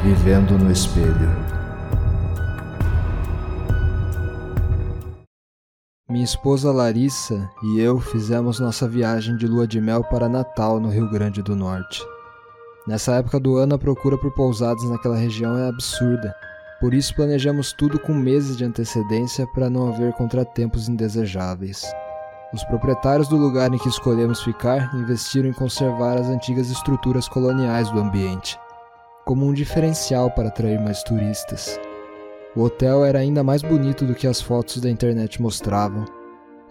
Vivendo no espelho. Minha esposa Larissa e eu fizemos nossa viagem de lua de mel para Natal, no Rio Grande do Norte. Nessa época do ano, a procura por pousadas naquela região é absurda, por isso planejamos tudo com meses de antecedência para não haver contratempos indesejáveis. Os proprietários do lugar em que escolhemos ficar investiram em conservar as antigas estruturas coloniais do ambiente, como um diferencial para atrair mais turistas. O hotel era ainda mais bonito do que as fotos da internet mostravam.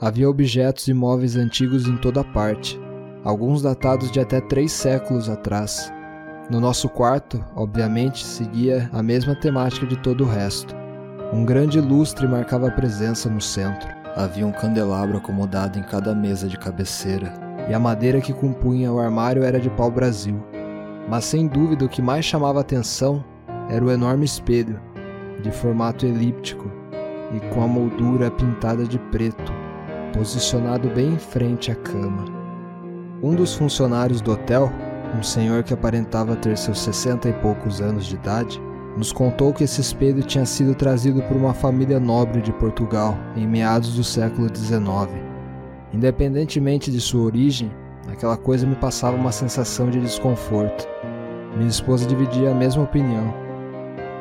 Havia objetos e móveis antigos em toda parte, alguns datados de até três séculos atrás. No nosso quarto, obviamente, seguia a mesma temática de todo o resto. Um grande lustre marcava a presença no centro. Havia um candelabro acomodado em cada mesa de cabeceira, e a madeira que compunha o armário era de pau-brasil. Mas sem dúvida o que mais chamava atenção era o enorme espelho, de formato elíptico e com a moldura pintada de preto, posicionado bem em frente à cama. Um dos funcionários do hotel, um senhor que aparentava ter seus sessenta e poucos anos de idade, nos contou que esse espelho tinha sido trazido por uma família nobre de Portugal em meados do século XIX. Independentemente de sua origem, aquela coisa me passava uma sensação de desconforto. Minha esposa dividia a mesma opinião.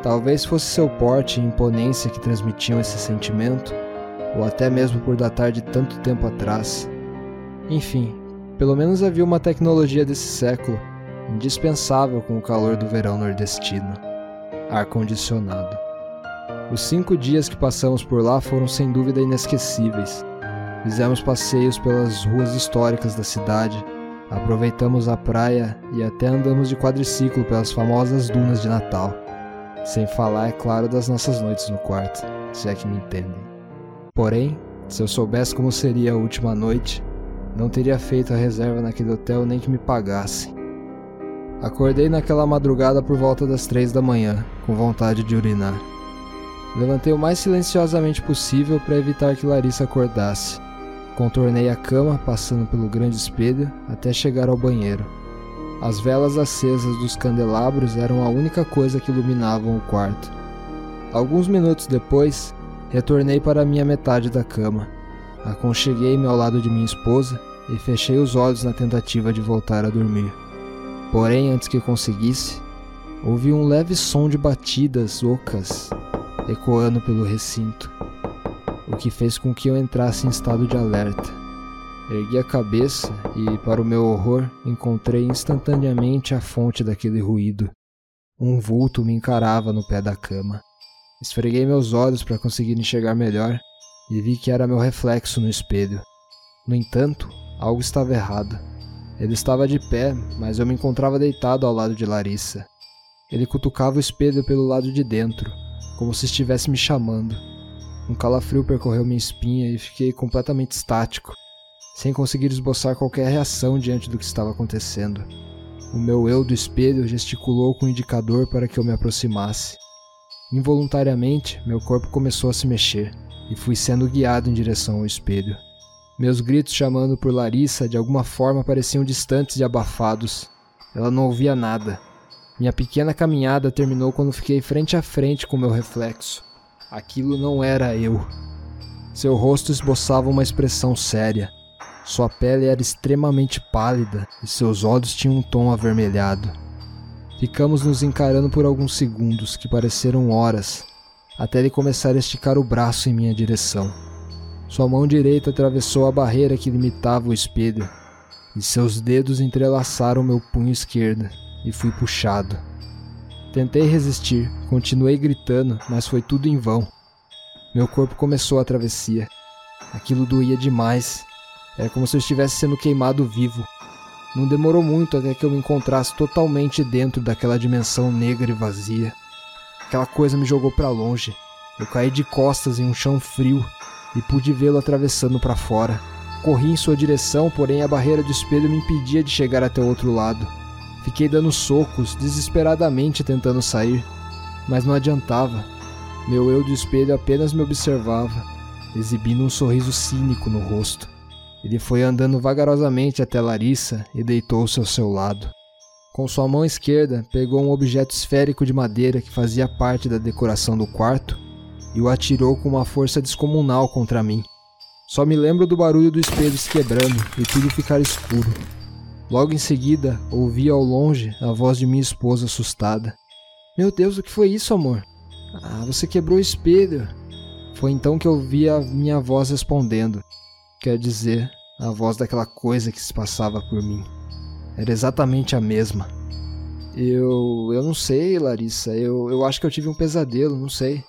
Talvez fosse seu porte e imponência que transmitiam esse sentimento, ou até mesmo por datar de tanto tempo atrás. Enfim, pelo menos havia uma tecnologia desse século, indispensável com o calor do verão nordestino ar-condicionado. Os cinco dias que passamos por lá foram sem dúvida inesquecíveis. Fizemos passeios pelas ruas históricas da cidade, aproveitamos a praia e até andamos de quadriciclo pelas famosas dunas de Natal. Sem falar, é claro, das nossas noites no quarto, se é que me entendem. Porém, se eu soubesse como seria a última noite, não teria feito a reserva naquele hotel nem que me pagassem. Acordei naquela madrugada por volta das três da manhã, com vontade de urinar. Levantei o mais silenciosamente possível para evitar que Larissa acordasse. Contornei a cama, passando pelo grande espelho, até chegar ao banheiro. As velas acesas dos candelabros eram a única coisa que iluminavam o quarto. Alguns minutos depois, retornei para a minha metade da cama. Aconcheguei-me ao lado de minha esposa e fechei os olhos na tentativa de voltar a dormir. Porém, antes que conseguisse, ouvi um leve som de batidas ocas ecoando pelo recinto, o que fez com que eu entrasse em estado de alerta. Ergui a cabeça e, para o meu horror, encontrei instantaneamente a fonte daquele ruído. Um vulto me encarava no pé da cama. Esfreguei meus olhos para conseguir enxergar melhor e vi que era meu reflexo no espelho. No entanto, algo estava errado. Ele estava de pé, mas eu me encontrava deitado ao lado de Larissa. Ele cutucava o espelho pelo lado de dentro, como se estivesse me chamando. Um calafrio percorreu minha espinha e fiquei completamente estático, sem conseguir esboçar qualquer reação diante do que estava acontecendo. O meu eu do espelho gesticulou com o indicador para que eu me aproximasse. Involuntariamente, meu corpo começou a se mexer e fui sendo guiado em direção ao espelho. Meus gritos chamando por Larissa de alguma forma pareciam distantes e abafados. Ela não ouvia nada. Minha pequena caminhada terminou quando fiquei frente a frente com meu reflexo. Aquilo não era eu. Seu rosto esboçava uma expressão séria. Sua pele era extremamente pálida e seus olhos tinham um tom avermelhado. Ficamos nos encarando por alguns segundos, que pareceram horas, até ele começar a esticar o braço em minha direção. Sua mão direita atravessou a barreira que limitava o espelho, e seus dedos entrelaçaram meu punho esquerdo, e fui puxado. Tentei resistir, continuei gritando, mas foi tudo em vão. Meu corpo começou a travessia. Aquilo doía demais. Era como se eu estivesse sendo queimado vivo. Não demorou muito até que eu me encontrasse totalmente dentro daquela dimensão negra e vazia. Aquela coisa me jogou para longe. Eu caí de costas em um chão frio e pude vê-lo atravessando para fora. Corri em sua direção, porém a barreira do espelho me impedia de chegar até o outro lado. Fiquei dando socos, desesperadamente tentando sair, mas não adiantava. Meu eu do espelho apenas me observava, exibindo um sorriso cínico no rosto. Ele foi andando vagarosamente até Larissa e deitou-se ao seu lado. Com sua mão esquerda, pegou um objeto esférico de madeira que fazia parte da decoração do quarto e o atirou com uma força descomunal contra mim. Só me lembro do barulho do espelho se quebrando e tudo ficar escuro. Logo em seguida, ouvi ao longe a voz de minha esposa assustada. Meu Deus, o que foi isso, amor? Ah, você quebrou o espelho. Foi então que eu vi a minha voz respondendo. Quer dizer, a voz daquela coisa que se passava por mim. Era exatamente a mesma. Eu. Eu não sei, Larissa. Eu, eu acho que eu tive um pesadelo, não sei.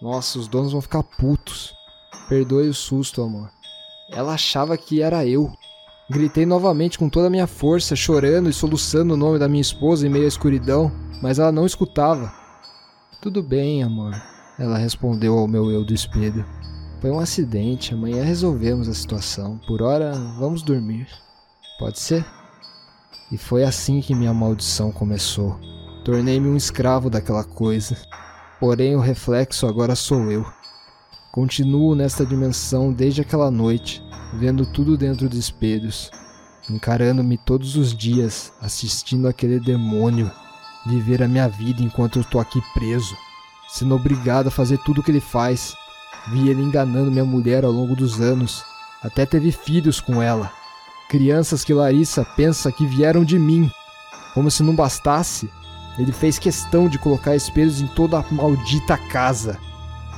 Nossa, os donos vão ficar putos. Perdoe o susto, amor. Ela achava que era eu. Gritei novamente com toda a minha força, chorando e soluçando o nome da minha esposa em meio à escuridão, mas ela não escutava. Tudo bem, amor, ela respondeu ao meu eu do espelho. Foi um acidente, amanhã resolvemos a situação. Por hora, vamos dormir. Pode ser? E foi assim que minha maldição começou. Tornei-me um escravo daquela coisa. Porém, o reflexo agora sou eu. Continuo nesta dimensão desde aquela noite, vendo tudo dentro de espelhos, encarando-me todos os dias, assistindo aquele demônio viver a minha vida enquanto eu estou aqui preso, sendo obrigado a fazer tudo o que ele faz. Vi ele enganando minha mulher ao longo dos anos, até teve filhos com ela. Crianças que Larissa pensa que vieram de mim. Como se não bastasse, ele fez questão de colocar espelhos em toda a maldita casa,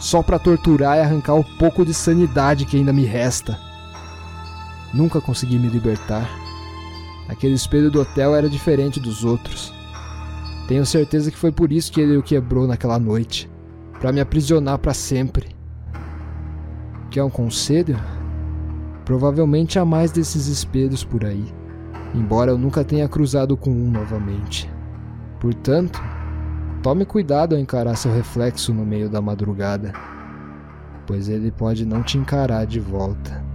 só para torturar e arrancar o pouco de sanidade que ainda me resta. Nunca consegui me libertar. Aquele espelho do hotel era diferente dos outros. Tenho certeza que foi por isso que ele o quebrou naquela noite para me aprisionar para sempre. Quer um conselho? Provavelmente há mais desses espelhos por aí, embora eu nunca tenha cruzado com um novamente. Portanto, tome cuidado ao encarar seu reflexo no meio da madrugada, pois ele pode não te encarar de volta.